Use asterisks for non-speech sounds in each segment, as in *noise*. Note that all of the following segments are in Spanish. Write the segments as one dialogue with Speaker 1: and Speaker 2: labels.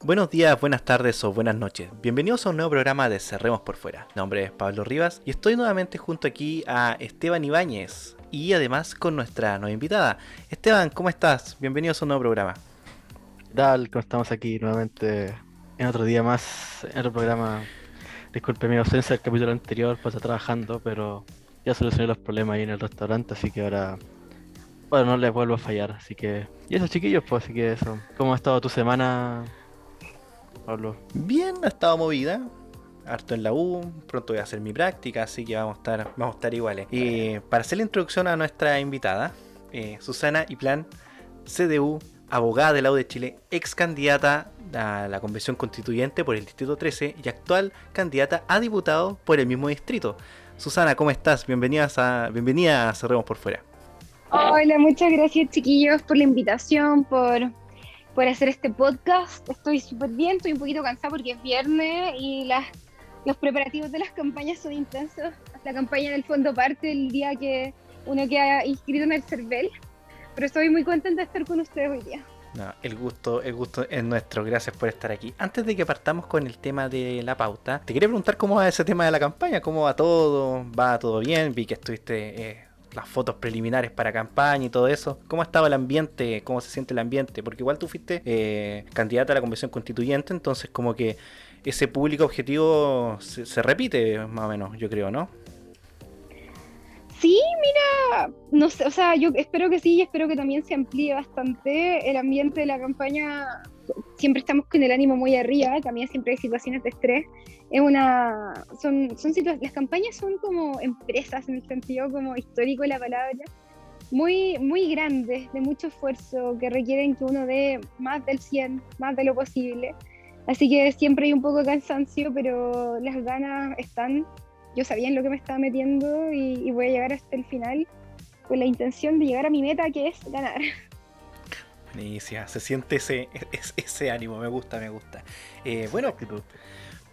Speaker 1: Buenos días, buenas tardes o buenas noches. Bienvenidos a un nuevo programa de Cerremos por Fuera. Mi nombre es Pablo Rivas y estoy nuevamente junto aquí a Esteban Ibáñez y además con nuestra nueva invitada. Esteban, ¿cómo estás? Bienvenidos a un nuevo programa.
Speaker 2: ¿Qué tal? ¿Cómo estamos aquí nuevamente en otro día más, en otro programa? Disculpe mi ausencia del capítulo anterior, pues trabajando, pero ya solucioné los problemas ahí en el restaurante, así que ahora, bueno, no les vuelvo a fallar, así que... Y eso chiquillos, pues así que eso. ¿Cómo ha estado tu semana, Pablo?
Speaker 1: Bien, ha estado movida. Harto en la U, pronto voy a hacer mi práctica, así que vamos a estar, vamos a estar iguales. Y para hacer la introducción a nuestra invitada, eh, Susana Plan, CDU, abogada de la U de Chile, ex candidata a la convención constituyente por el distrito 13 y actual candidata a diputado por el mismo distrito. Susana, ¿cómo estás? Bienvenida a, bienvenida a Cerremos por Fuera.
Speaker 3: Hola, muchas gracias chiquillos por la invitación, por, por hacer este podcast. Estoy súper bien, estoy un poquito cansada porque es viernes y los preparativos de las campañas son intensos. La campaña del fondo parte el día que uno queda inscrito en el CERVEL, pero estoy muy contenta de estar con ustedes hoy día.
Speaker 1: No, el gusto, el gusto es nuestro. Gracias por estar aquí. Antes de que partamos con el tema de la pauta, te quería preguntar cómo va ese tema de la campaña, cómo va todo, va todo bien. Vi que estuviste eh, las fotos preliminares para campaña y todo eso. ¿Cómo estaba el ambiente? ¿Cómo se siente el ambiente? Porque igual tú fuiste eh, candidata a la convención constituyente, entonces como que ese público objetivo se, se repite más o menos, yo creo, ¿no?
Speaker 3: Sí, mira, no sé, o sea, yo espero que sí y espero que también se amplíe bastante el ambiente de la campaña. Siempre estamos con el ánimo muy arriba, también siempre hay situaciones de estrés. Es una, son, son las campañas son como empresas en el sentido como histórico de la palabra, muy, muy grandes, de mucho esfuerzo, que requieren que uno dé más del 100, más de lo posible. Así que siempre hay un poco de cansancio, pero las ganas están yo sabía en lo que me estaba metiendo y, voy a llegar hasta el final con la intención de llegar a mi meta que es ganar.
Speaker 1: Buenísima, se siente ese, ese, ánimo, me gusta, me gusta. Eh, bueno,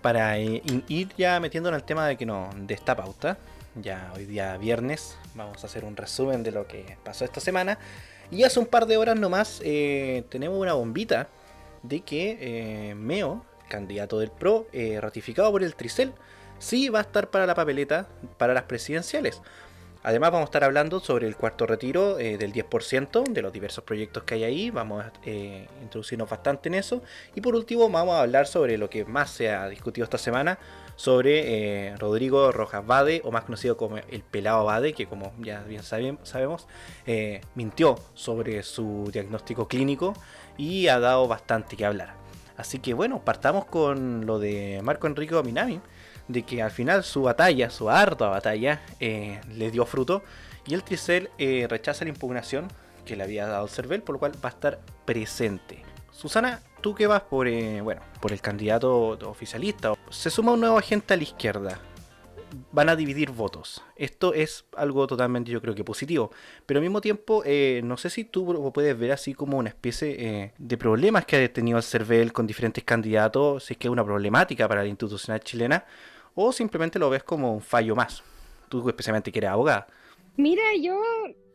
Speaker 1: para eh, ir ya metiéndonos el tema de que no, de esta pauta, ya hoy día viernes, vamos a hacer un resumen de lo que pasó esta semana. Y hace un par de horas nomás eh, tenemos una bombita de que Meo, candidato del PRO, ratificado por el Tricel, sí va a estar para la papeleta para las presidenciales. Además vamos a estar hablando sobre el cuarto retiro eh, del 10% de los diversos proyectos que hay ahí. Vamos a eh, introducirnos bastante en eso. Y por último vamos a hablar sobre lo que más se ha discutido esta semana. Sobre eh, Rodrigo Rojas Bade, o más conocido como el pelado Bade, que como ya bien sabemos, mintió sobre su diagnóstico clínico y ha dado bastante que hablar. Así que bueno, partamos con lo de Marco Enrique Minami de que al final su batalla, su ardua batalla, eh, le dio fruto y el Tricel eh, rechaza la impugnación que le había dado Cervel, por lo cual va a estar presente. Susana, tú que vas por, eh, bueno, por el candidato oficialista, se suma un nuevo agente a la izquierda. Van a dividir votos. Esto es algo totalmente, yo creo que positivo. Pero al mismo tiempo, no sé si tú puedes ver así como una especie de problemas que ha tenido el CERVEL con diferentes candidatos, si es que es una problemática para la institucional chilena, o simplemente lo ves como un fallo más. Tú especialmente que eres abogada.
Speaker 3: Mira, yo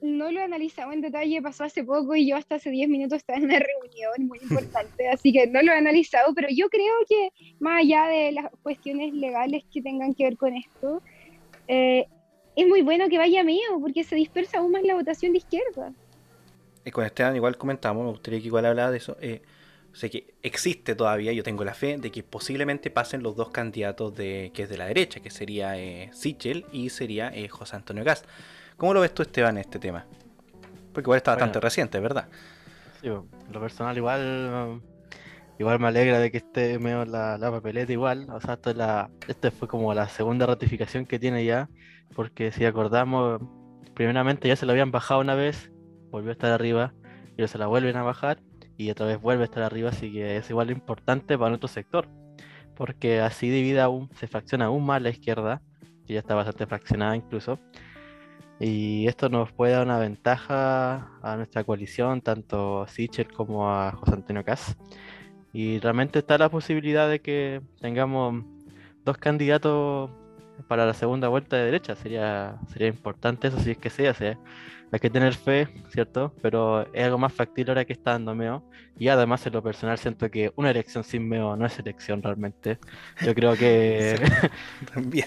Speaker 3: no lo he analizado en detalle, pasó hace poco y yo hasta hace 10 minutos estaba en una reunión muy importante, así que no lo he analizado, pero yo creo que más allá de las cuestiones legales que tengan que ver con esto, eh, es muy bueno que vaya mío, porque se dispersa aún más la votación de izquierda.
Speaker 1: Y con Esteban igual comentamos, me gustaría que igual hablara de eso. Eh, sé que existe todavía, yo tengo la fe de que posiblemente pasen los dos candidatos de que es de la derecha, que sería eh, Sichel y sería eh, José Antonio Gas. ¿Cómo lo ves tú, Esteban, este tema? Porque igual está bastante reciente, ¿verdad?
Speaker 2: Sí, lo personal igual igual me alegra de que esté medio la, la papeleta igual. O sea, esto, la, esta fue como la segunda ratificación que tiene ya, porque si acordamos, primeramente ya se lo habían bajado una vez, volvió a estar arriba, y se la vuelven a bajar y otra vez vuelve a estar arriba, así que es igual importante para nuestro sector, porque así divide aún, se fracciona aún más la izquierda, que ya está bastante fraccionada incluso, y esto nos puede dar una ventaja a nuestra coalición, tanto a Sichel como a José Antonio Cas. Y realmente está la posibilidad de que tengamos dos candidatos para la segunda vuelta de derecha. Sería, sería importante eso si es que sea. Hay que tener fe, ¿cierto? Pero es algo más factible ahora que está dando Meo. Y además, en lo personal, siento que una elección sin Meo no es elección realmente. Yo creo que. *laughs*
Speaker 1: También.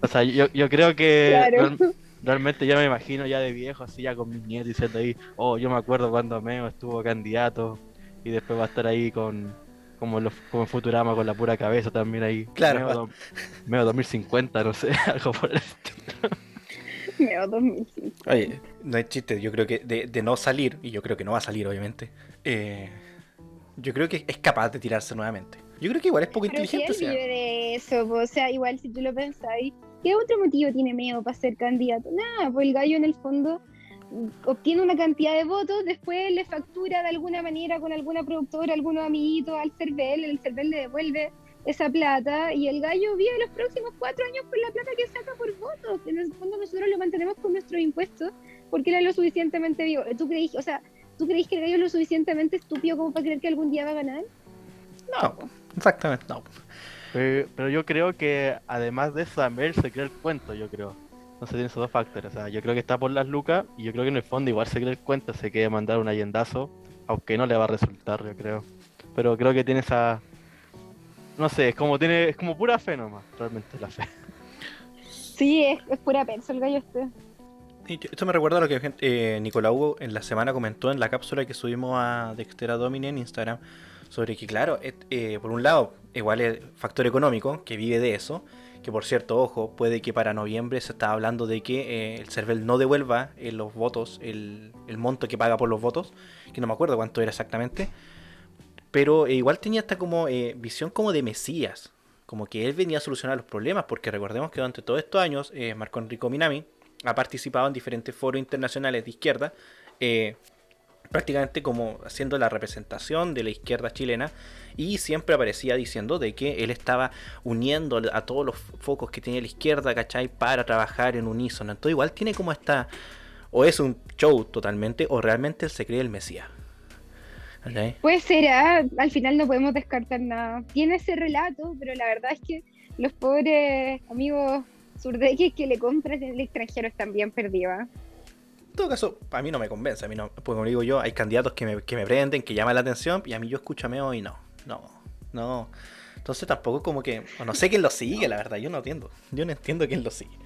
Speaker 2: o sea, yo, yo creo que. realmente ya me imagino ya de viejo, así ya con mis nietos diciendo ahí, oh, yo me acuerdo cuando Meo estuvo candidato y después va a estar ahí con como, los, como Futurama con la pura cabeza también ahí.
Speaker 1: Claro.
Speaker 2: Meo, 2050, no sé, *laughs* algo por el estilo. *laughs*
Speaker 3: Meo 2050.
Speaker 1: Oye, no es chiste, yo creo que de, no salir, y yo creo que no va a salir obviamente, eh, yo creo que es capaz de tirarse nuevamente. Yo creo que igual es poco inteligente.
Speaker 3: Si de eso, o sea, igual si tú lo pensáis, ¿qué otro motivo tiene Meo para ser candidato? Nada, pues el gallo en el fondo obtiene una cantidad de votos, después le factura de alguna manera con alguna productora, algunos amiguitos al CERVEL, el CERVEL le devuelve esa plata y el gallo vive los próximos cuatro años con la plata que saca por votos. En el fondo nosotros lo mantenemos con nuestros impuestos porque él es lo suficientemente vivo. ¿Tú crees, o sea, ¿tú crees que el gallo es lo suficientemente estúpido como para creer que algún día va a ganar?
Speaker 1: No, exactamente, no.
Speaker 2: Pero, yo creo que además de eso, él se cree el cuento, yo creo. Entonces tiene esos dos factores. O sea, yo creo que está por las lucas y yo creo que en el fondo igual se cree el cuento, se quiere mandar un allendazo, aunque no le va a resultar, yo creo. Pero creo que tiene esa. No sé, es como tiene, es como pura fe nomás, realmente la fe.
Speaker 3: Sí, es, pura pensa el gallo este.
Speaker 1: Esto me recuerda a lo que eh, Nicolás Hugo en la semana comentó en la cápsula que subimos a Dextera Domine en Instagram. Sobre que, claro, eh, por un lado, igual es factor económico, que vive de eso, que por cierto, ojo, puede que para noviembre se está hablando de que eh, el CERVEL no devuelva eh, los votos, el, monto que paga por los votos, que no me acuerdo cuánto era exactamente, pero eh, igual tenía esta como visión como de Mesías, como que él venía a solucionar los problemas, porque recordemos que durante todos estos años Marco Enrico Minami ha participado en diferentes foros internacionales de izquierda, prácticamente como haciendo la representación de la izquierda chilena y siempre aparecía diciendo de que él estaba uniendo a todos los focos que tenía la izquierda, ¿cachai? Para trabajar en unísono. Entonces igual tiene como esta, o es un show totalmente, o realmente él se cree el Mesías.
Speaker 3: Pues será, al final no podemos descartar nada. Tiene ese relato, pero la verdad es que los pobres amigos surdeques que le compran en el extranjero están bien perdidos.
Speaker 1: En todo caso, a mí no me convence, a mí no, porque como digo yo, hay candidatos que me, que me prenden, que llaman la atención, y a mí yo escúchame hoy no, no, no. Entonces tampoco como que, no sé quién lo sigue, la verdad, yo no entiendo, yo no entiendo quién lo sigue.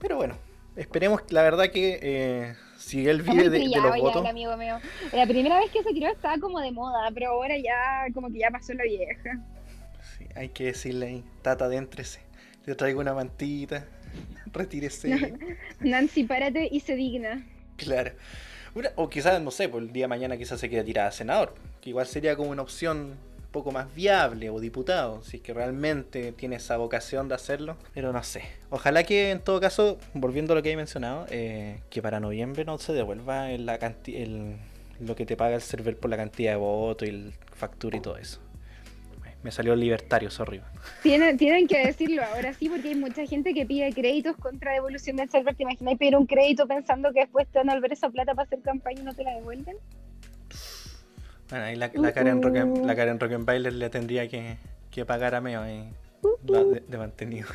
Speaker 1: Pero bueno, esperemos, la verdad que eh, si él vive de, los votos...
Speaker 3: amigo mío. La primera vez que se tiró estaba como de moda, pero ahora ya como que ya pasó la vieja.
Speaker 1: Sí, hay que decirle ahí, tata, adéntrese, le traigo una mantita *laughs* retírese.
Speaker 3: Nancy, párate y se digna.
Speaker 1: Claro. o quizás, no sé, por el día de mañana quizás se quede tirada a senador, que igual sería como una opción poco más viable o diputado, si es que realmente tiene esa vocación de hacerlo, pero no sé. Ojalá que en todo caso, volviendo a lo que he mencionado, eh, que para noviembre no se devuelva la el, lo que te paga el server por la cantidad de votos y el factura y todo eso. Me salió libertario, sorry.
Speaker 3: Tienen, tienen que decirlo ahora sí, porque hay mucha gente que pide créditos contra devolución del server. ¿Te imaginas pedir un crédito pensando que después te van a volver esa plata para hacer campaña y no te la devuelven?
Speaker 1: Bueno, ahí la, la Karen, uh la Karen Rockenbailer le tendría que, pagar a Meo ahí, de, mantenido.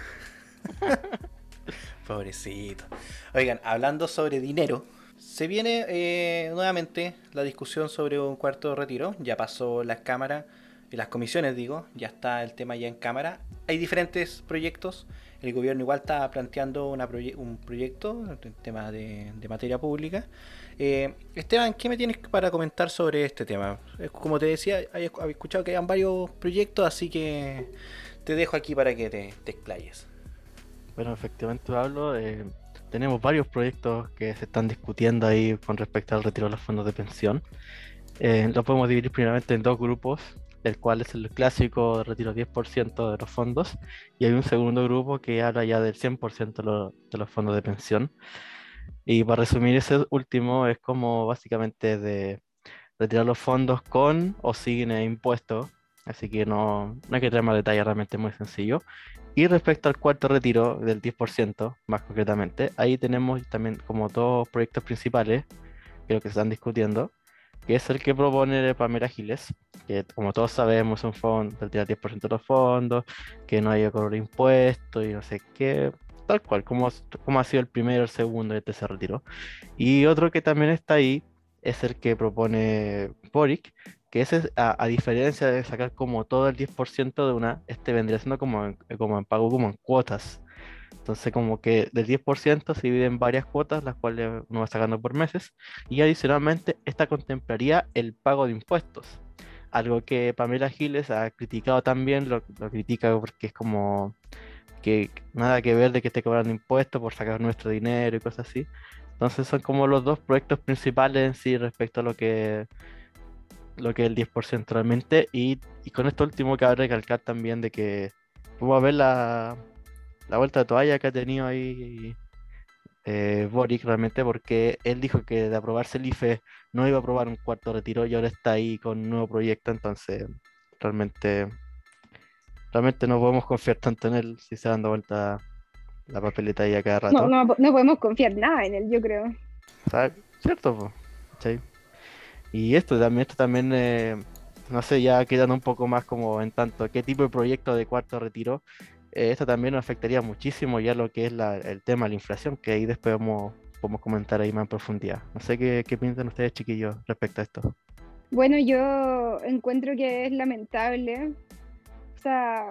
Speaker 1: *laughs* Pobrecito. Oigan, hablando sobre dinero, se viene eh, nuevamente la discusión sobre un cuarto retiro. Ya pasó las cámaras las comisiones, digo, ya está el tema ya en cámara. Hay diferentes proyectos. El gobierno igual está planteando un proyecto, el tema de, materia pública. Eh, Esteban, ¿qué me tienes para comentar sobre este tema? Como te decía, he escuchado que hay varios proyectos, así que te dejo aquí para que te, explayes.
Speaker 2: Bueno, efectivamente, Pablo, eh, tenemos varios proyectos que se están discutiendo ahí con respecto al retiro de los fondos de pensión. Eh, lo podemos dividir primeramente en dos grupos el cual es el clásico retiro 10% de los fondos, y hay un segundo grupo que habla ya del 100% de, los fondos de pensión. Y para resumir, ese último es como básicamente de retirar los fondos con o sin impuestos, así que no, no hay que traer más detalle, realmente es muy sencillo. Y respecto al cuarto retiro del 10%, más concretamente, ahí tenemos también como dos proyectos principales, creo que se están discutiendo que es el que propone Pamela Giles, que como todos sabemos es un fondo, retira 10% de los fondos, que no haya cobro impuesto y no sé qué. Tal cual, como, como ha sido el primero, el segundo este se retiró. Y otro que también está ahí es el que propone Boric, que ese, a, a diferencia de sacar como todo el 10% de una, este vendría siendo como en, como en pago, como en cuotas. Entonces, como que del 10% se divide en varias cuotas, las cuales uno va sacando por meses, y adicionalmente, esta contemplaría el pago de impuestos. Algo que Pamela Giles ha criticado también, lo, lo critica porque es como que nada que ver de que esté cobrando impuestos por sacar nuestro dinero y cosas así. Entonces son como los dos proyectos principales en sí respecto a lo que lo que es el 10% realmente. Y, y con esto último cabe recalcar también de que vamos a ver la, la vuelta de toalla que ha tenido ahí eh, Boric realmente porque él dijo que de aprobarse el IFE no iba a aprobar un cuarto retiro y ahora está ahí con un nuevo proyecto, entonces realmente realmente no podemos confiar tanto en él si se dando vuelta la papeleta ahí a cada rato.
Speaker 3: No, no, no podemos confiar nada en él, yo creo.
Speaker 2: ¿Sabes? ¿Cierto? ¿Cachai? Y esto también, esto también eh, no sé, ya quedan un poco más como en tanto qué tipo de proyecto de cuarto retiro. eh, esto también nos afectaría muchísimo ya lo que es la- el tema de la inflación, que ahí después vamos, podemos comentar ahí más en profundidad. No sé qué, qué piensan ustedes, chiquillos, respecto a esto.
Speaker 3: Bueno, yo encuentro que es lamentable.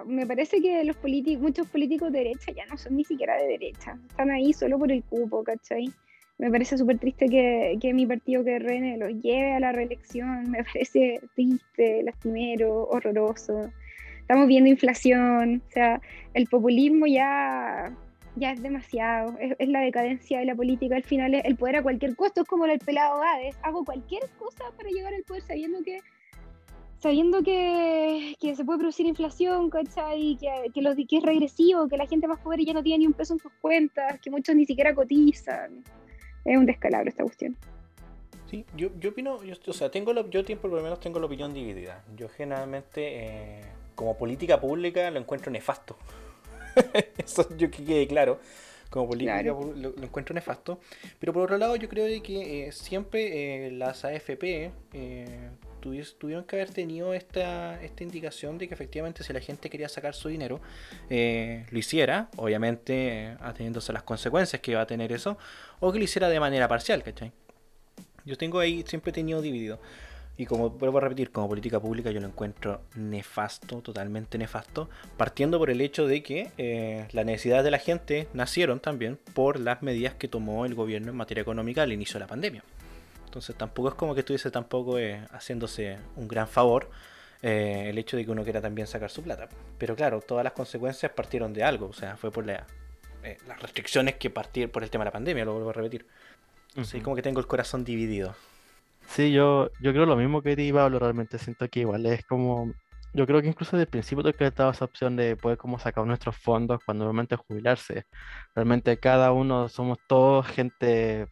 Speaker 3: Me parece que los políticos, muchos políticos de derecha ya no son ni siquiera de derecha. Están ahí solo por el cupo, ¿cachai? Me parece súper triste que, que mi partido que RN los lleve a la reelección. Me parece triste, lastimero, horroroso. Estamos viendo inflación. O sea, el populismo ya, ya es demasiado. Es, es la decadencia de la política. Al final es el poder a cualquier costo. Es como el pelado Hades. Hago cualquier cosa para llegar al poder sabiendo que sabiendo que, que se puede producir inflación, ¿cachai? Que, que, los, que es regresivo, que la gente más pobre ya no tiene ni un peso en sus cuentas, que muchos ni siquiera cotizan. Es un descalabro esta cuestión.
Speaker 1: Sí, yo, yo opino, yo, o sea, tengo la, yo tiempo por lo menos tengo la opinión dividida. Yo generalmente, eh, como política pública, lo encuentro nefasto. *laughs* Eso yo que quede claro. Como política
Speaker 3: Claro.
Speaker 1: lo, lo encuentro nefasto. Pero por otro lado, yo creo de que eh, siempre eh, las AFP eh, tuvieron que haber tenido esta, esta indicación de que efectivamente si la gente quería sacar su dinero, eh, lo hiciera, obviamente eh, ateniéndose a las consecuencias que iba a tener eso, o que lo hiciera de manera parcial, ¿cachai? Yo tengo ahí, siempre he tenido dividido. Y como vuelvo a repetir, como política pública yo lo encuentro nefasto, totalmente nefasto, partiendo por el hecho de que eh, las necesidades de la gente nacieron también por las medidas que tomó el gobierno en materia económica al inicio de la pandemia. Entonces tampoco es como que estuviese tampoco eh, haciéndose un gran favor eh, el hecho de que uno quiera también sacar su plata. Pero claro, todas las consecuencias partieron de algo, o sea, fue por la, eh, las restricciones que partieron por el tema de la pandemia, lo vuelvo a repetir. Así
Speaker 2: Ujú.
Speaker 1: como que tengo el corazón dividido.
Speaker 2: Sí, yo, yo creo lo mismo que ti, Pablo, realmente siento que igual es como, yo creo que incluso desde el principio que estaba esa opción de poder como sacar nuestros fondos cuando realmente jubilarse. Realmente cada uno somos todos gente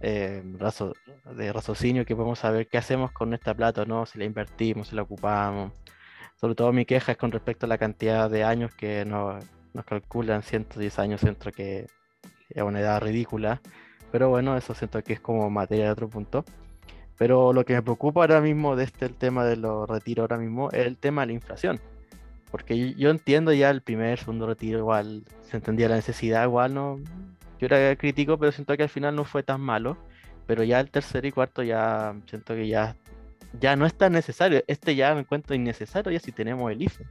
Speaker 2: eh, razo- de raciocinio que podemos saber qué hacemos con nuestra plata, ¿no? Si la invertimos, si la ocupamos. Sobre todo mi queja es con respecto a la cantidad de años que nos, nos calculan 110 años, siento que es una edad ridícula. Pero bueno, eso siento que es como materia de otro punto. Pero lo que me preocupa ahora mismo de este el tema de los retiros ahora mismo es el tema de la inflación. Porque yo entiendo ya el primer, segundo retiro, igual se entendía la necesidad, igual no. Yo era crítico, pero siento que al final no fue tan malo. Pero ya el tercero y cuarto ya siento que ya, ya no es tan necesario. Este ya me encuentro innecesario ya si tenemos el IFE.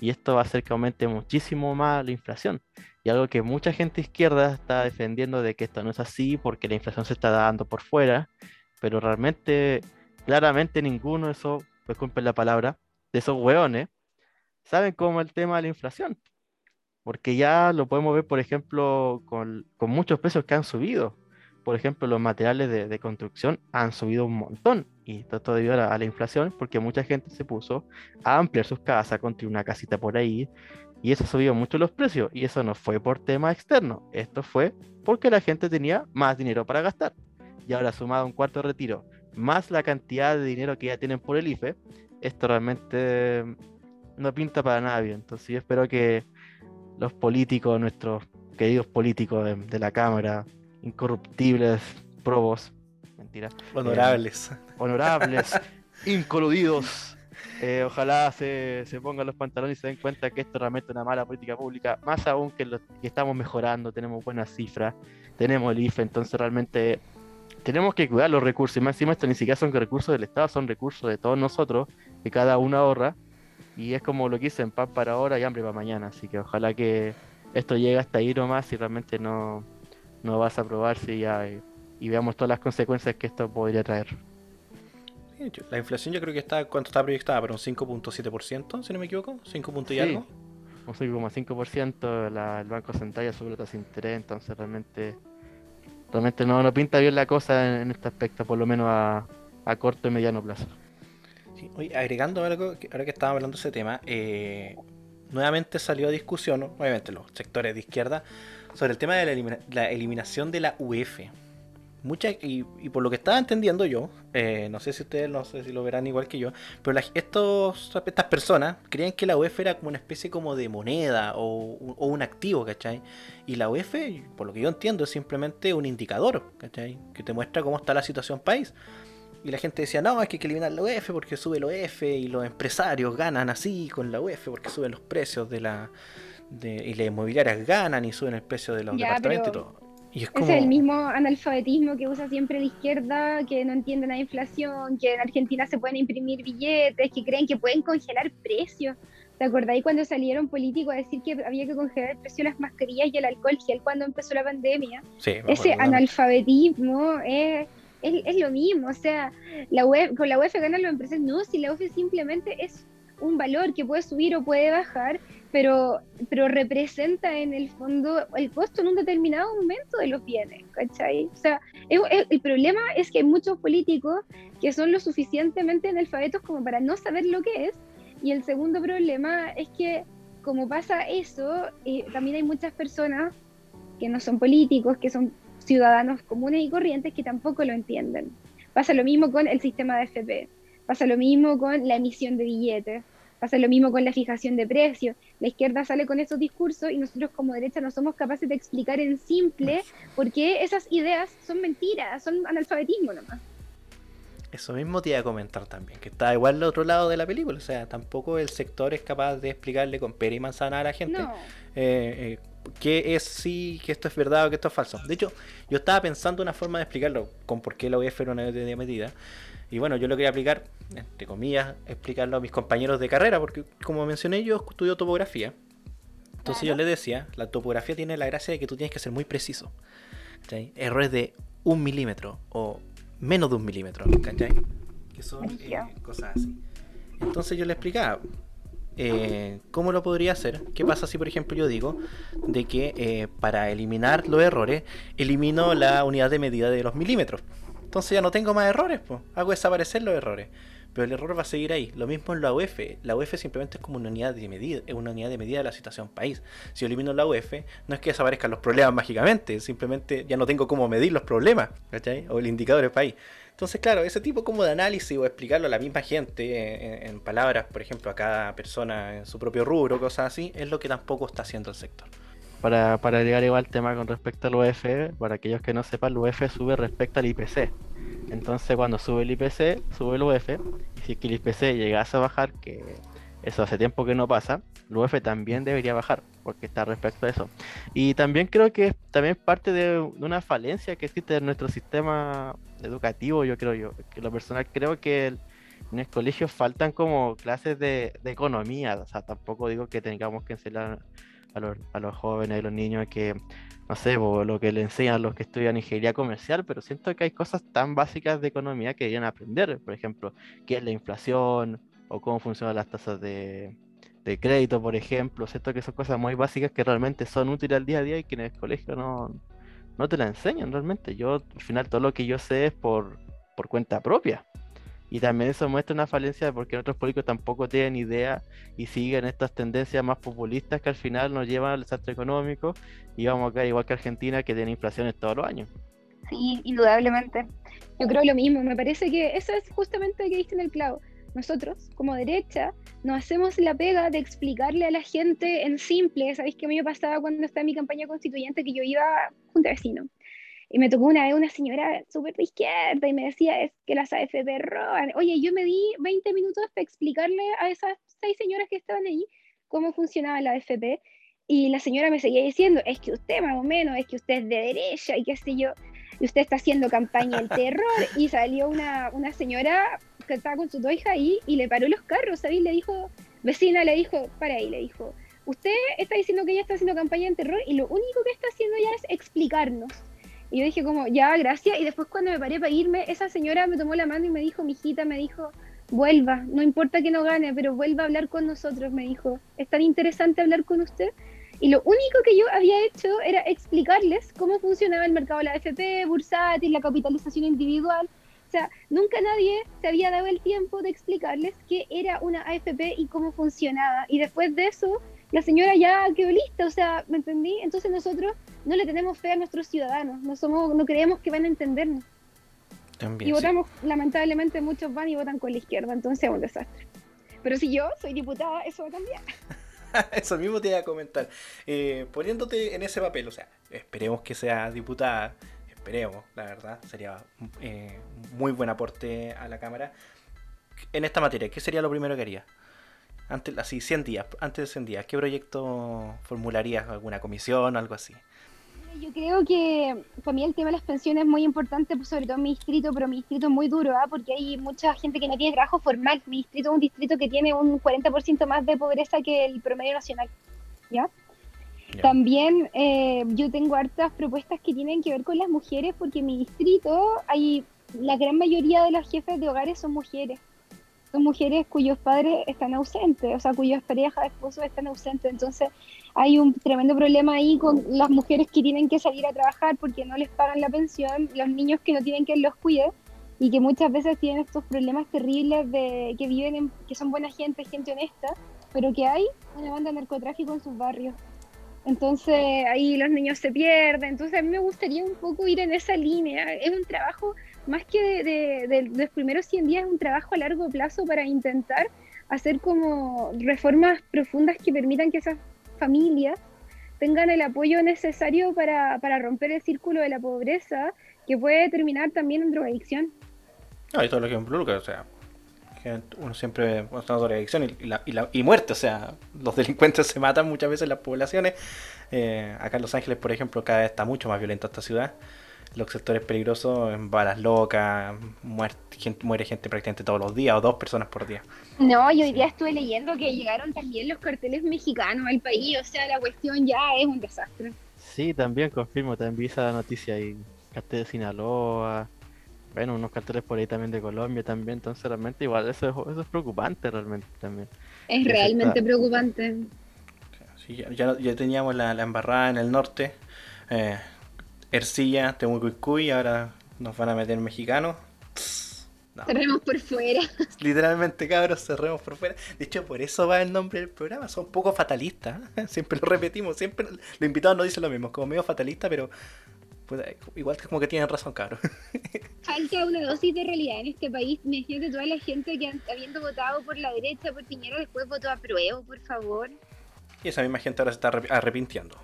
Speaker 2: Y esto va a hacer que aumente muchísimo más la inflación. Y algo que mucha gente izquierda está defendiendo de que esto no es así porque la inflación se está dando por fuera pero realmente, claramente ninguno de esos, disculpen la palabra, de esos hueones, saben cómo el tema de la inflación. Porque ya lo podemos ver, por ejemplo, con, muchos precios que han subido. Por ejemplo, los materiales de, construcción han subido un montón. Y esto todo debido a la, inflación, porque mucha gente se puso a ampliar sus casas, construir una casita por ahí. Y eso subió mucho los precios. Y eso no fue por tema externo. Esto fue porque la gente tenía más dinero para gastar y ahora sumado un cuarto retiro, más la cantidad de dinero que ya tienen por el IFE, esto realmente no pinta para nada bien. Entonces yo espero que los políticos, nuestros queridos políticos de, de la Cámara, incorruptibles, probos, mentira,
Speaker 1: Honorables.
Speaker 2: honorables, *laughs* incoludidos, Eh, ojalá se, se, pongan los pantalones y se den cuenta que esto realmente es una mala política pública, más aún que, lo, que estamos mejorando, tenemos buenas cifras, tenemos el IFE, entonces realmente tenemos que cuidar los recursos, y más encima esto ni siquiera son recursos del Estado, son recursos de todos nosotros, que cada uno ahorra, y es como lo que dicen, pan para ahora y hambre para mañana, así que ojalá que esto llegue hasta ahí nomás y realmente no, no vas a aprobarse ya y, y veamos todas las consecuencias que esto podría traer.
Speaker 1: La inflación yo creo que está, ¿cuánto está proyectada? Para un 5.7%, si no me equivoco, 5 puntos y algo.
Speaker 2: Un 5,5%, el Banco Central sube la tasa de interés, entonces realmente realmente no, no pinta bien la cosa en, este aspecto, por lo menos a, a corto y mediano plazo.
Speaker 1: Sí, agregando algo, ahora que estábamos hablando de ese tema, eh, nuevamente salió a discusión, obviamente los sectores de izquierda, sobre el tema de la, eliminación de la UF y, por lo que estaba entendiendo yo, eh, no sé si ustedes no sé si lo verán igual que yo, pero estos, estas personas creían que la UEF era como una especie como de moneda o, un activo, ¿cachai? Y la UEF, por lo que yo entiendo, es simplemente un indicador, ¿cachai? Que te muestra cómo está la situación país. Y la gente decía, no, es que hay que eliminar la UEF porque sube la UEF y los empresarios ganan así con la UEF porque suben los precios de la... y las inmobiliarias ganan y suben el precio de los departamentos y todo
Speaker 3: es, el mismo analfabetismo que usa siempre la izquierda, que no entiende la inflación, que en Argentina se pueden imprimir billetes, que creen que pueden congelar precios. ¿Te acordáis cuando salieron políticos a decir que había que congelar el precio de las mascarillas y el alcohol gel cuando empezó la pandemia? Ese analfabetismo es, es, lo mismo. O sea, la con la UEF ganan los empresas. No, si la UEF simplemente es un valor que puede subir o puede bajar pero, pero representa en el fondo el costo en un determinado momento de los bienes, ¿cachai? O sea, el problema es que hay muchos políticos que son lo suficientemente analfabetos como para no saber lo que es, y el segundo problema es que como pasa eso, eh, también hay muchas personas que no son políticos, que son ciudadanos comunes y corrientes que tampoco lo entienden. Pasa lo mismo con el sistema de FP, pasa lo mismo con la emisión de billetes, Pasa lo mismo con la fijación de precios. La izquierda sale con esos discursos y nosotros como derecha no somos capaces de explicar en simple por qué esas ideas son mentiras, son analfabetismo nomás.
Speaker 1: Eso mismo te iba a comentar también, que está igual al otro lado de la película, o sea, tampoco el sector es capaz de explicarle con pera y manzana a la gente no. eh, eh, qué es sí, que esto es verdad o que esto es falso. De hecho, yo estaba pensando una forma de explicarlo con por qué la UEF era una medida, y bueno, yo lo quería aplicar, entre comillas, explicarlo a mis compañeros de carrera, porque como mencioné, yo estudio topografía. Entonces yo les decía, la topografía tiene la gracia de que tú tienes que ser muy preciso. Errores de un milímetro o menos de un milímetro, ¿cachai? Que son eh, cosas así. Entonces yo le explicaba, eh, ¿cómo lo podría hacer? ¿Qué pasa si, por ejemplo, yo digo de que eh, para eliminar los errores, elimino la unidad de medida de los milímetros? Entonces ya no tengo más errores, pues. Hago desaparecer los errores. Pero el error va a seguir ahí. Lo mismo en la UF. La UF simplemente es como una unidad de medida, es una unidad de medida de la situación país. Si yo elimino la UF, no es que desaparezcan los problemas mágicamente, simplemente ya no tengo cómo medir los problemas, ¿cachai? O el indicador de país. Entonces, claro, ese tipo como de análisis o explicarlo a la misma gente en, palabras, por ejemplo, a cada persona en su propio rubro, cosas así, es lo que tampoco está haciendo el sector.
Speaker 2: Para, para llegar igual al tema con respecto al UF, para aquellos que no sepan, el UF sube respecto al IPC. Entonces cuando sube el IPC, sube el UF, y si es que el IPC llegase a bajar, que eso hace tiempo que no pasa, el UF también debería bajar, porque está respecto a eso. Y también creo que también es parte de, una falencia que existe en nuestro sistema educativo, yo creo yo, que lo personal creo que en el colegio faltan como clases de, de, economía, o sea, tampoco digo que tengamos que enseñar a los, a los jóvenes y los niños que no sé, lo que le enseñan los que estudian ingeniería comercial, pero siento que hay cosas tan básicas de economía que deberían aprender. Por ejemplo, qué es la inflación o cómo funcionan las tasas de, crédito, por ejemplo. Siento que son cosas muy básicas que realmente son útiles al día a día y que en el colegio no, no te la enseñan realmente. Yo, al final, todo lo que yo sé es por, por cuenta propia. Y también eso muestra una falencia porque otros políticos tampoco tienen idea y siguen estas tendencias más populistas que al final nos llevan al desastre económico y vamos a caer igual que Argentina que tiene inflaciones todos los años.
Speaker 3: Sí, indudablemente. Yo creo lo mismo. Me parece que eso es justamente lo que diste en el clavo. Nosotros, como derecha, nos hacemos la pega de explicarle a la gente en simple. Sabéis que a mí me pasaba cuando estaba en mi campaña constituyente que yo iba junto a vecino Y me tocó una vez una señora súper de izquierda y me decía, es que las AFP roban. Oye, yo me di 20 minutos para explicarle a esas seis señoras que estaban ahí cómo funcionaba la AFP. Y la señora me seguía diciendo, es que usted más o menos, es que usted es de derecha y qué sé yo, y usted está haciendo campaña del *laughs* terror. Y salió una, una señora que estaba con su hija ahí y le paró los carros, ¿sabes? Le dijo, vecina, le dijo, para ahí, le dijo, usted está diciendo que ella está haciendo campaña en terror y lo único que está haciendo ya es explicarnos. Y yo dije como, ya, gracias. Y después cuando me paré para irme, esa señora me tomó la mano y me dijo, mi hijita, me dijo, vuelva, no importa que no gane, pero vuelva a hablar con nosotros, me dijo. Es tan interesante hablar con usted. Y lo único que yo había hecho era explicarles cómo funcionaba el mercado de la AFP, bursátil, la capitalización individual. Sea, nunca nadie se había dado el tiempo de explicarles qué era una AFP y cómo funcionaba. Y después de eso, la señora ya quedó lista, o sea, ¿me entendí? Entonces nosotros no le tenemos fe a nuestros ciudadanos, no somos, no creemos que van a entendernos. y votamos, lamentablemente muchos van y votan con la izquierda, entonces es un desastre. Pero si yo soy diputada, eso va a cambiar. *laughs*
Speaker 1: eso mismo te iba a comentar. Eh, poniéndote en ese papel, o sea, esperemos que sea diputada, esperemos, la verdad, sería eh, muy buen aporte a la Cámara. En esta materia, ¿qué sería lo primero que haría? Antes, así, 100 días, antes de 100 días, ¿qué proyecto formularías? ¿Alguna comisión o algo así?
Speaker 3: Yo creo que para mí el tema de las pensiones es muy importante, pues, sobre todo en mi distrito, pero mi distrito es muy duro, ¿ah? porque hay mucha gente que no tiene trabajo formal. Mi distrito es un distrito que tiene un 40% más de pobreza que el promedio nacional. ¿ya? También eh, yo tengo hartas propuestas que tienen que ver con las mujeres, porque en mi distrito hay la gran mayoría de los jefes de hogares son mujeres son mujeres cuyos padres están ausentes, o sea, cuyas parejas, esposos están ausentes. Entonces, hay un tremendo problema ahí con las mujeres que tienen que salir a trabajar porque no les pagan la pensión, los niños que no tienen quien los cuide y que muchas veces tienen estos problemas terribles de que viven, en, que son buena gente, gente honesta, pero que hay una banda de narcotráfico en sus barrios. Entonces ahí los niños se pierden. Entonces a mí me gustaría un poco ir en esa línea. Es un trabajo más que de, los primeros 100 días, es un trabajo a largo plazo para intentar hacer como reformas profundas que permitan que esas familias tengan el apoyo necesario para, romper el círculo de la pobreza, que puede terminar también en drogadicción.
Speaker 1: Ah, y todo lo que involucra, o sea, uno siempre una drogadicción y, y, la, y, muerte, o sea, los delincuentes *laughs* se matan muchas veces en las poblaciones. Eh, acá en Los Ángeles, por ejemplo, cada vez está mucho más violenta esta ciudad los sectores peligrosos, en balas locas, muere gente, muere gente prácticamente todos los días o dos personas por día.
Speaker 3: No, yo hoy día estuve leyendo que llegaron también los carteles mexicanos al país, o sea, la cuestión ya es un desastre.
Speaker 2: Sí, también confirmo, también vi esa noticia ahí, cartel de Sinaloa, bueno, unos carteles por ahí también de Colombia también, entonces realmente igual eso es, eso es preocupante realmente también.
Speaker 3: Es realmente preocupante.
Speaker 1: Sí, ya, ya, teníamos la, la embarrada en el norte. Eh, Ercilla, Temucuicuy, ahora nos van a meter mexicanos.
Speaker 3: Cerremos por fuera. *laughs*
Speaker 1: Literalmente, cabros, cerremos por fuera. De hecho, por eso va el nombre del programa. Son poco fatalistas. ¿eh? *laughs* Siempre lo repetimos. Siempre los invitados nos dicen lo mismo. Como medio fatalista, pero pues, igual como que tienen razón, cabros. *laughs*
Speaker 3: Falta una dosis de realidad en este país. Me que toda la gente que habiendo votado por la derecha, por Piñera, después votó a prueba, por favor.
Speaker 1: Y esa misma gente ahora se está arrepintiendo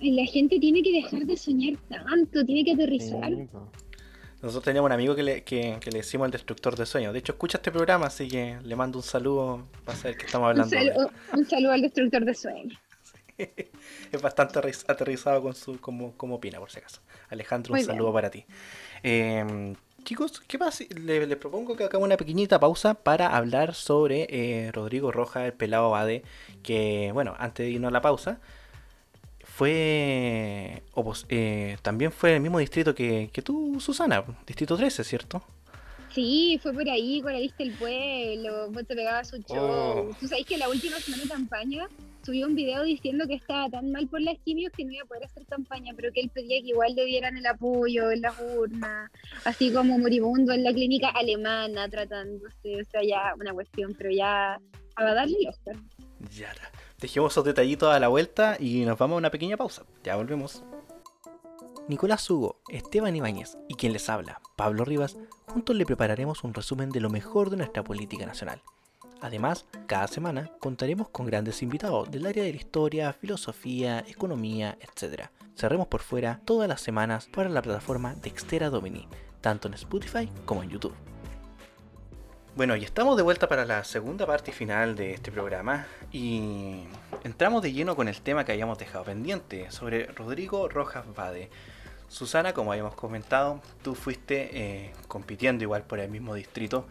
Speaker 3: la gente tiene que dejar de soñar tanto, tiene que aterrizar.
Speaker 1: Nosotros teníamos un amigo que le, que, le decimos el destructor de sueños. De hecho, escucha este programa, así que le mando un saludo para saber que estamos hablando.
Speaker 3: Un saludo, al destructor de sueños. *laughs*
Speaker 1: Es bastante aterrizado con su como, como opina, por si acaso. Alejandro, un saludo para ti. Em, chicos, ¿qué pasa? Les, propongo que hagamos una pequeñita pausa para hablar sobre eh, Rodrigo Roja, el pelado Bade, que, bueno, antes de irnos a la pausa, fue eh, también fue el mismo distrito que, que tú, Susana, distrito 13, ¿cierto?
Speaker 3: Sí, fue por ahí, por ahí viste el pueblo, vos te pegaba su show. Oh. Tú sabés que la última semana de campaña subió un video diciendo que estaba tan mal por las quimios que no iba a poder hacer campaña, pero que él pedía que igual le dieran el apoyo en las urnas, así como moribundo en la clínica alemana tratándose, o sea, ya una cuestión, pero ya a darle el Oscar.
Speaker 1: Ya, Dejemos esos detallitos a la vuelta y nos vamos a una pequeña pausa. Ya volvemos. Nicolás Hugo, Esteban Ibáñez y quien les habla, Pablo Rivas, juntos le prepararemos un resumen de lo mejor de nuestra política nacional. Además, cada semana contaremos con grandes invitados del área de la historia, filosofía, economía, etc. Cerremos por fuera todas las semanas para la plataforma Dextera Domini, tanto en Spotify como en YouTube. Bueno, y estamos de vuelta para la segunda parte final de este programa y entramos de lleno con el tema que habíamos dejado pendiente sobre Rodrigo Rojas Vade. Susana, como habíamos comentado, tú fuiste eh, compitiendo igual por el mismo distrito.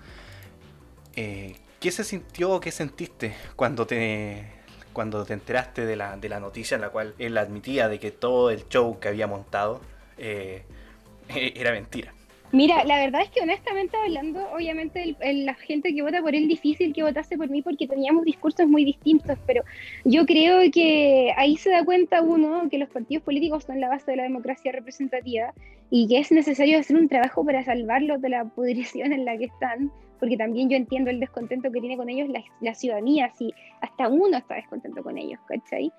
Speaker 1: Eh, ¿Qué se sintió o qué sentiste cuando te, cuando te enteraste de la, de la noticia en la cual él admitía de que todo el show que había montado eh, *laughs* era mentira?
Speaker 3: Mira, la verdad es que honestamente hablando, obviamente la gente que vota por él difícil que votase por mí porque teníamos discursos muy distintos, pero yo creo que ahí se da cuenta uno que los partidos políticos son la base de la democracia representativa y que es necesario hacer un trabajo para salvarlos de la pudrición en la que están porque también yo entiendo el descontento que tiene con ellos la, ciudadanía, si hasta uno está descontento con ellos, ¿cachai?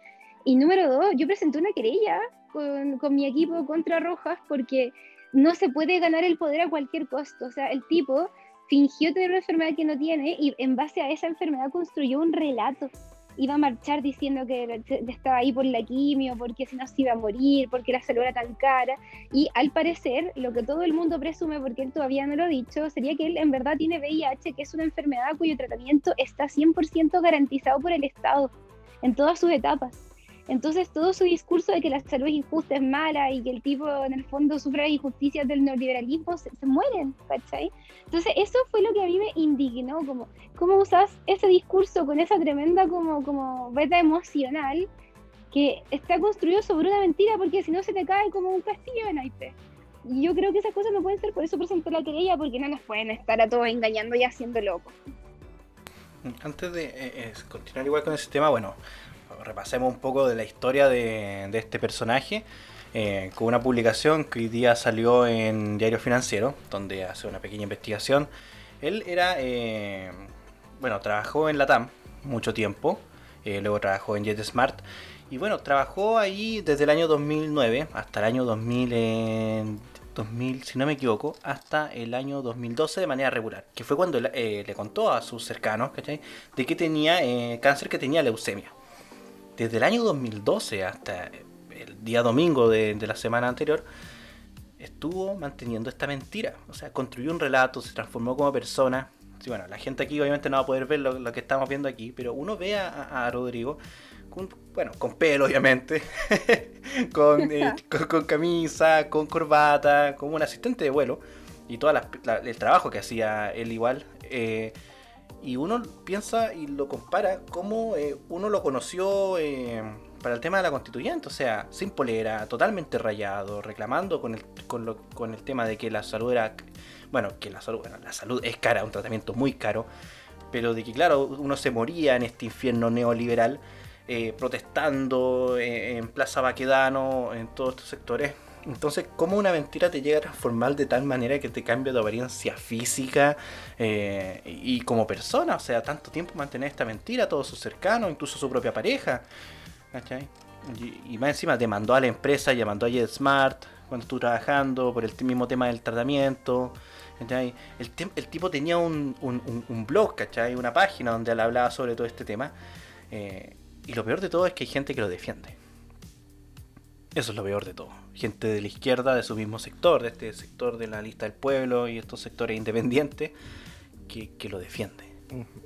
Speaker 3: Y número dos, yo presenté una querella con, con mi equipo contra Rojas porque no se puede ganar el poder a cualquier costo, o sea, el tipo fingió tener una enfermedad que no tiene y en base a esa enfermedad construyó un relato iba a marchar diciendo que estaba ahí por la quimio, porque si no se iba a morir, porque la salud era tan cara. Y al parecer, lo que todo el mundo presume, porque él todavía no lo ha dicho, sería que él en verdad tiene VIH, que es una enfermedad cuyo tratamiento está 100% garantizado por el Estado en todas sus etapas. Entonces todo su discurso de que la salud es injusta, es mala y que el tipo en el fondo sufre las injusticias del neoliberalismo, se, mueren, ¿cachai? Entonces eso fue lo que a mí me indignó, como cómo usas ese discurso con esa tremenda como, como beta emocional que está construido sobre una mentira porque si no se te cae como un castillo de naipes. Y yo creo que esas cosas no pueden ser, por eso presentó la querella, porque no nos pueden estar a todos engañando y haciendo locos.
Speaker 1: Antes de eh, eh, continuar igual con ese tema, bueno, repasemos un poco de la historia de, este personaje. Eh, con una publicación que hoy día salió en Diario Financiero, donde hace una pequeña investigación. Él era, eh, bueno, trabajó en la TAM mucho tiempo, eh, luego trabajó en JetSmart y bueno, trabajó ahí desde el año 2009 hasta el año 2000, 2000 si no me equivoco, hasta el año 2012 de manera regular, que fue cuando le contó a sus cercanos, De que tenía cáncer, que tenía leucemia desde el año 2012 hasta el día domingo de, la semana anterior, estuvo manteniendo esta mentira. O sea, construyó un relato, se transformó como persona. Sí, bueno, la gente aquí obviamente no va a poder ver lo, que estamos viendo aquí, pero uno ve a, Rodrigo con, bueno, con pelo obviamente, *laughs* eh, *laughs* con, camisa, con corbata, como un asistente de vuelo y todo el trabajo que hacía él igual. Eh, y uno piensa y lo compara como eh, uno lo conoció eh, para el tema de la constituyente, o sea, sin polera, totalmente rayado, reclamando con el, con, con el tema de que la salud era, bueno, que la salud, bueno, la salud es cara, un tratamiento muy caro, pero de que claro, uno se moría en este infierno neoliberal, eh, protestando en Plaza Baquedano, en todos estos sectores, entonces, ¿cómo una mentira te llega a transformar de tal manera que te cambia tu apariencia física eh, y como persona? O sea, tanto tiempo mantener esta mentira todos sus cercanos, incluso su propia pareja. ¿Cachai? Y, más encima te mandó a la empresa, ya mandó a JetSmart cuando estuvo trabajando por el mismo tema del tratamiento. El, el, tipo tenía un, un, blog, ¿cachai? Una página donde él hablaba sobre todo este tema. Eh, y lo peor de todo es que hay gente que lo defiende. Eso es lo peor de todo. Gente de la izquierda, de su mismo sector, de este sector de la lista del pueblo y estos sectores independientes, que, lo defiende.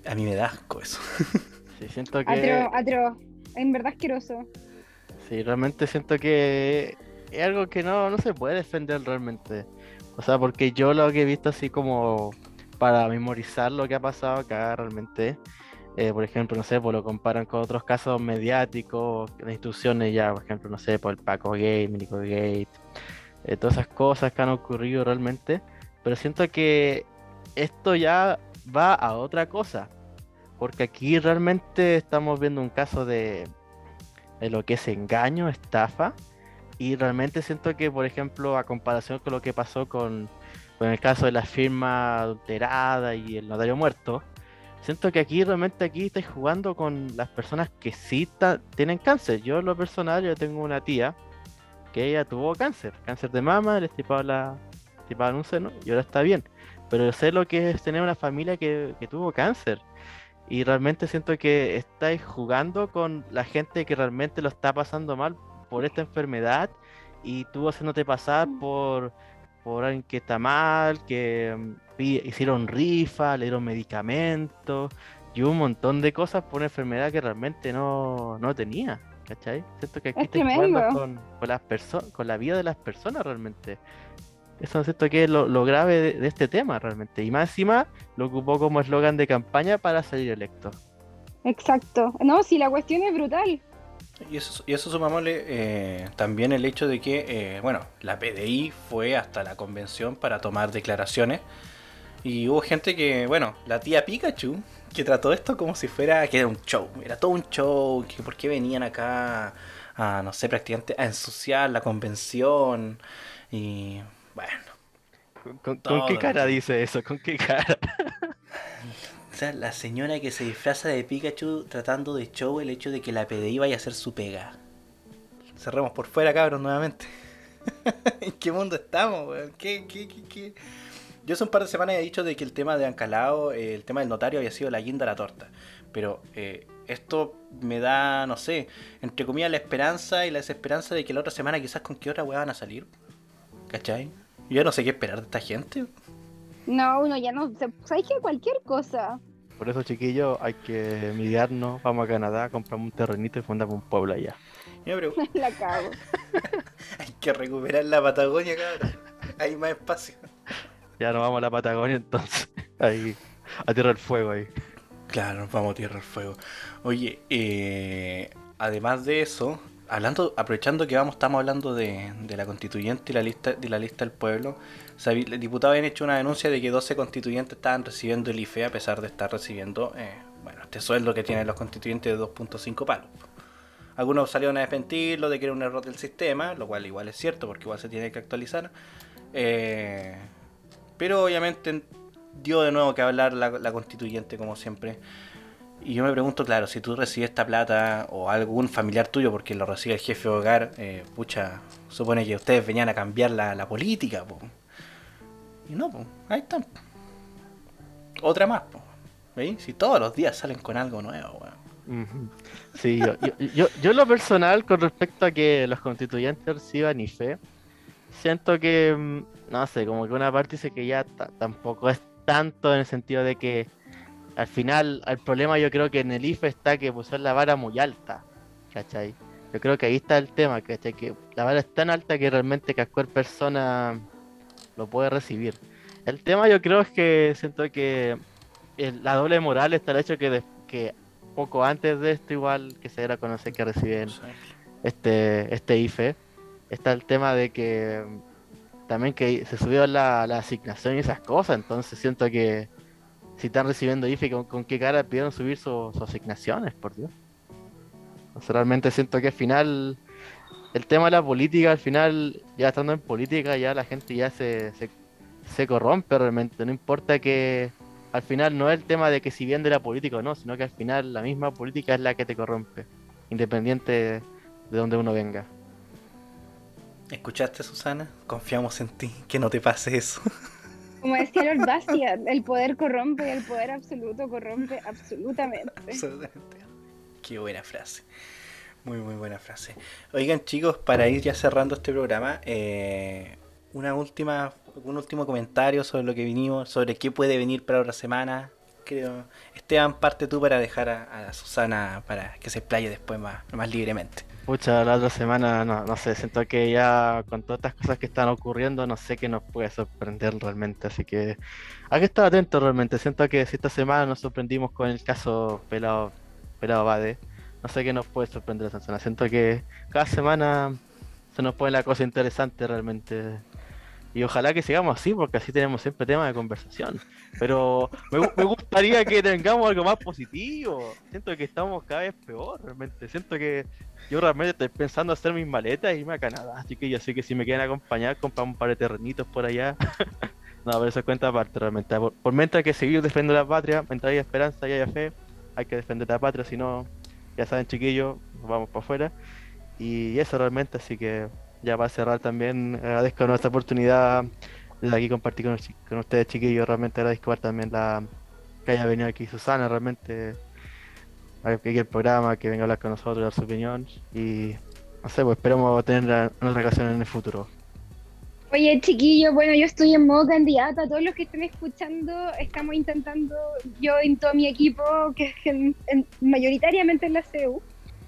Speaker 1: A mí me da asco eso. *laughs*
Speaker 2: Sí, siento que...
Speaker 3: Atro, atro. En verdad asqueroso.
Speaker 2: Sí, realmente siento que es algo que no, no se puede defender realmente. O sea, porque yo lo que he visto así como para memorizar lo que ha pasado acá realmente eh, por ejemplo, no sé, pues lo comparan con otros casos mediáticos, las instituciones ya, por ejemplo, no sé, por pues el Paco Gate, Milico Gate, eh, todas esas cosas que han ocurrido realmente, pero siento que esto ya va a otra cosa, porque aquí realmente estamos viendo un caso de, de lo que es engaño, estafa, y realmente siento que, por ejemplo, a comparación con lo que pasó con, con el caso de la firma adulterada y el notario muerto, siento que aquí realmente aquí estáis jugando con las personas que sí tienen cáncer. Yo en lo personal, yo tengo una tía que ella tuvo cáncer, cáncer de mama, le estipaban la un seno y ahora está bien. Pero sé lo que es tener una familia que, tuvo cáncer. Y realmente siento que estáis jugando con la gente que realmente lo está pasando mal por esta enfermedad y tú haciéndote pasar
Speaker 3: Mm.
Speaker 2: por, por alguien que está mal, que mm, hicieron rifa, le dieron medicamentos y un montón de cosas por una enfermedad que realmente no, no tenía. ¿Cachai? Siento que aquí
Speaker 3: Es
Speaker 2: estáis jugando
Speaker 3: tremendo.
Speaker 2: con, con las personas, con la vida de las personas realmente. Eso siento que es lo, lo grave de, de este tema realmente. Y más encima lo ocupó como eslogan de campaña para salir electo.
Speaker 3: Exacto. No, si la cuestión es brutal.
Speaker 1: Y eso, y eso sumámosle eh, también el hecho de que, eh, bueno, la PDI fue hasta la convención para tomar declaraciones. Y hubo gente que, bueno, la tía Pikachu, que trató esto como si fuera que era un show. Era todo un show, que por qué venían acá a, no sé, prácticamente a ensuciar la convención. Y bueno,
Speaker 2: ¿Con, qué cara dice eso? ¿Con qué cara?
Speaker 1: o sea, la señora que se disfraza de Pikachu tratando de show el hecho de que la PDI vaya a hacer su pega. Cerremos por fuera, cabros, nuevamente. *laughs* ¿En qué mundo estamos, weón? ¿Qué, qué, qué, qué? Yo hace un par de semanas he dicho de que el tema de Ancalao, eh, el tema del notario había sido la guinda de la torta. Pero eh, esto me da, no sé, entre comillas la esperanza y la desesperanza de que la otra semana quizás con qué otra weá van a salir. ¿Cachai? Yo ya no sé qué esperar de esta gente.
Speaker 3: No, uno ya no. se- ¿Sabes qué? Cualquier cosa.
Speaker 2: Por eso, chiquillos, hay que mediarnos. Vamos a Canadá, compramos un terrenito y fundamos un pueblo allá.
Speaker 1: Yo me pregunto,
Speaker 3: La cago. *laughs*
Speaker 1: hay que recuperar la Patagonia, cabrón. Hay más espacio.
Speaker 2: Ya nos vamos a la Patagonia entonces. *laughs* Ahí, a Tierra del Fuego ahí.
Speaker 1: Claro, nos vamos a Tierra del Fuego. Oye, eh, además de eso, hablando, aprovechando que vamos, estamos hablando de, de la constituyente y la lista, de la lista del pueblo, los diputados habían hecho una denuncia de que 12 constituyentes estaban recibiendo el IFE a pesar de estar recibiendo, eh, bueno, este sueldo que tienen los constituyentes de 2.5 palos. Algunos salieron a desmentirlo de que era un error del sistema, lo cual igual es cierto porque igual se tiene que actualizar. Eh, pero obviamente dio de nuevo que hablar la, constituyente como siempre. Y yo me pregunto, claro, si tú recibes esta plata o algún familiar tuyo porque lo recibe el jefe de hogar, eh, pucha, supone que ustedes venían a cambiar la, política, po. Y no, po, ahí están. Otra más, po. ¿Veis? Si todos los días salen con algo nuevo, weón.
Speaker 2: Sí, yo, yo, yo, lo personal, con respecto a que los constituyentes reciban IFE, siento que, mm, no sé, como que una parte dice que ya ta- tampoco es tanto en el sentido de que al final el problema yo creo que en el IFE está que pusieron la vara muy alta, ¿cachai? Yo creo que ahí está el tema, ¿cachai? Que la vara es tan alta que realmente cualquier persona lo puede recibir. El tema yo creo es que siento que el- la doble moral está el hecho que, de- que poco antes de esto igual que se era a conocer que reciben este, este IFE, está el tema de que también que se subió la, la asignación y esas cosas, entonces siento que si están recibiendo IFE, ¿con, qué cara pidieron subir su- sus asignaciones, por Dios? Sea, realmente siento que al final, el tema de la política, al final, ya estando en política, ya la gente ya se, se, se corrompe realmente, no importa que al final no es el tema de que si viene de la política o no, sino que al final la misma política es la que te corrompe, independiente de donde uno venga.
Speaker 1: ¿Escuchaste, Susana? Confiamos en ti, que no te pase eso. *laughs*
Speaker 3: Como decía Lord Bastiat, el poder corrompe y el poder absoluto corrompe absolutamente.
Speaker 1: Absolutamente. Qué buena frase. Muy, muy buena frase. Oigan, chicos, para ir ya cerrando este programa, eh, una última, un último comentario sobre lo que vinimos, sobre qué puede venir para otra semana. Creo, Esteban, parte tú para dejar a, a Susana para que se explaye después más, más libremente.
Speaker 2: Pucha, la otra semana, no, no sé, siento que ya con todas estas cosas que están ocurriendo, no sé qué nos puede sorprender realmente, así que hay que estar atentos realmente. Siento que si esta semana nos sorprendimos con el caso Pelado, Pelado Bade, no sé qué nos puede sorprender esta semana. Siento que cada semana se nos pone la cosa interesante realmente. Y ojalá que sigamos así, porque así tenemos siempre temas de conversación. Pero me, gu- me gustaría que tengamos algo más positivo. Siento que estamos cada vez peor, realmente. Siento que yo realmente estoy pensando hacer mis maletas e irme a Canadá. Así que yo sé que si me quieren acompañar, compramos un par de terrenitos por allá. *laughs* no, pero eso es cuenta aparte, realmente. Por, mientras que seguir defendiendo la patria, mientras haya esperanza y haya fe, hay que defender la patria. Si no, ya saben, chiquillos, vamos para afuera. Y eso realmente, así que ya para cerrar también, agradezco nuestra oportunidad de aquí compartir con, ustedes, chiquillos. Realmente agradezco también la, que haya venido aquí Susana realmente que el programa, que venga a hablar con nosotros, dar su opinión y no sé, pues esperamos tener en otra ocasión en el futuro.
Speaker 3: Oye, chiquillo, bueno, yo estoy en modo candidata. Todos los que estén escuchando, estamos intentando, yo y todo mi equipo, que es mayoritariamente en la CEU,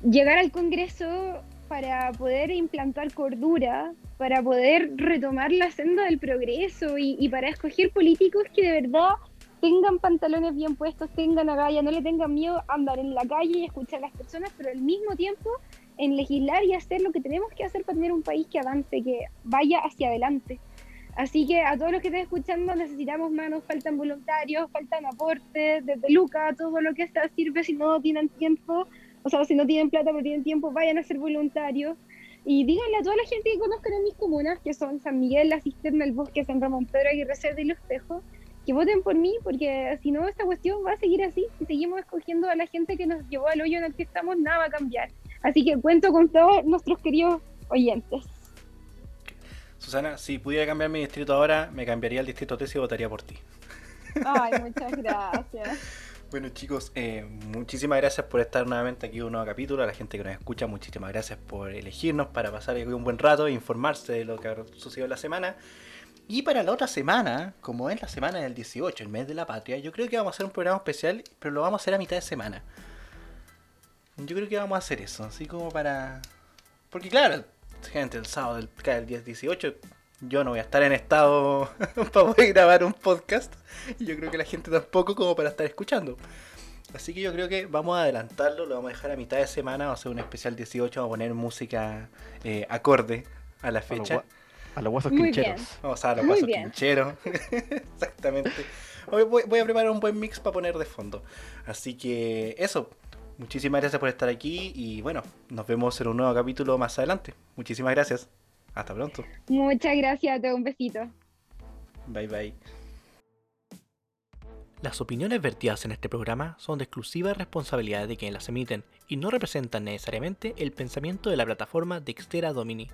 Speaker 3: llegar al Congreso para poder implantar cordura, para poder retomar la senda del progreso y, y para escoger políticos que de verdad tengan pantalones bien puestos, tengan agallas, no le tengan miedo a andar en la calle y escuchar a las personas, pero al mismo tiempo en legislar y hacer lo que tenemos que hacer para tener un país que avance, que vaya hacia adelante. Así que a todos los que estén escuchando necesitamos manos, faltan voluntarios, faltan aportes, desde Luca, todo lo que está sirve si no tienen tiempo, o sea, si no tienen plata pero tienen tiempo, vayan a ser voluntarios. Y díganle a toda la gente que conozcan en mis comunas, que son San Miguel, La Cisterna, El Bosque, San Ramón, Pedro Aguirre Cerda y Los Tejos, que voten por mí, porque si no, esta cuestión va a seguir así. Si seguimos escogiendo a la gente que nos llevó al hoyo en el que estamos, nada va a cambiar. Así que cuento con todos nuestros queridos oyentes.
Speaker 1: Susana, si pudiera cambiar mi distrito ahora, me cambiaría el distrito 3 y votaría por ti.
Speaker 3: Ay, muchas gracias. *laughs*
Speaker 1: Bueno chicos, eh, muchísimas gracias por estar nuevamente aquí en un nuevo capítulo. A la gente que nos escucha, muchísimas gracias por elegirnos para pasar un buen rato e informarse de lo que ha sucedido en la semana. Y para la otra semana, como es la semana del 18, el mes de la patria, yo creo que vamos a hacer un programa especial, pero lo vamos a hacer a mitad de semana. Yo creo que vamos a hacer eso, así como para... Porque claro, gente, el sábado del, el 10-18 yo no voy a estar en estado *laughs* para poder grabar un podcast. Y yo creo que la gente tampoco como para estar escuchando. Así que yo creo que vamos a adelantarlo, lo vamos a dejar a mitad de semana, vamos a hacer un especial 18, vamos a poner música eh, acorde a la fecha.
Speaker 2: A los huesos quincheros.
Speaker 1: Vamos a los huesos quincheros. *laughs* Exactamente. Voy, a preparar un buen mix para poner de fondo. Así que eso. Muchísimas gracias por estar aquí y bueno, nos vemos en un nuevo capítulo más adelante. Muchísimas gracias. Hasta pronto.
Speaker 3: Muchas gracias, te un besito.
Speaker 1: Bye bye. Las opiniones vertidas en este programa son de exclusiva responsabilidad de quienes las emiten y no representan necesariamente el pensamiento de la plataforma Dextera Domini.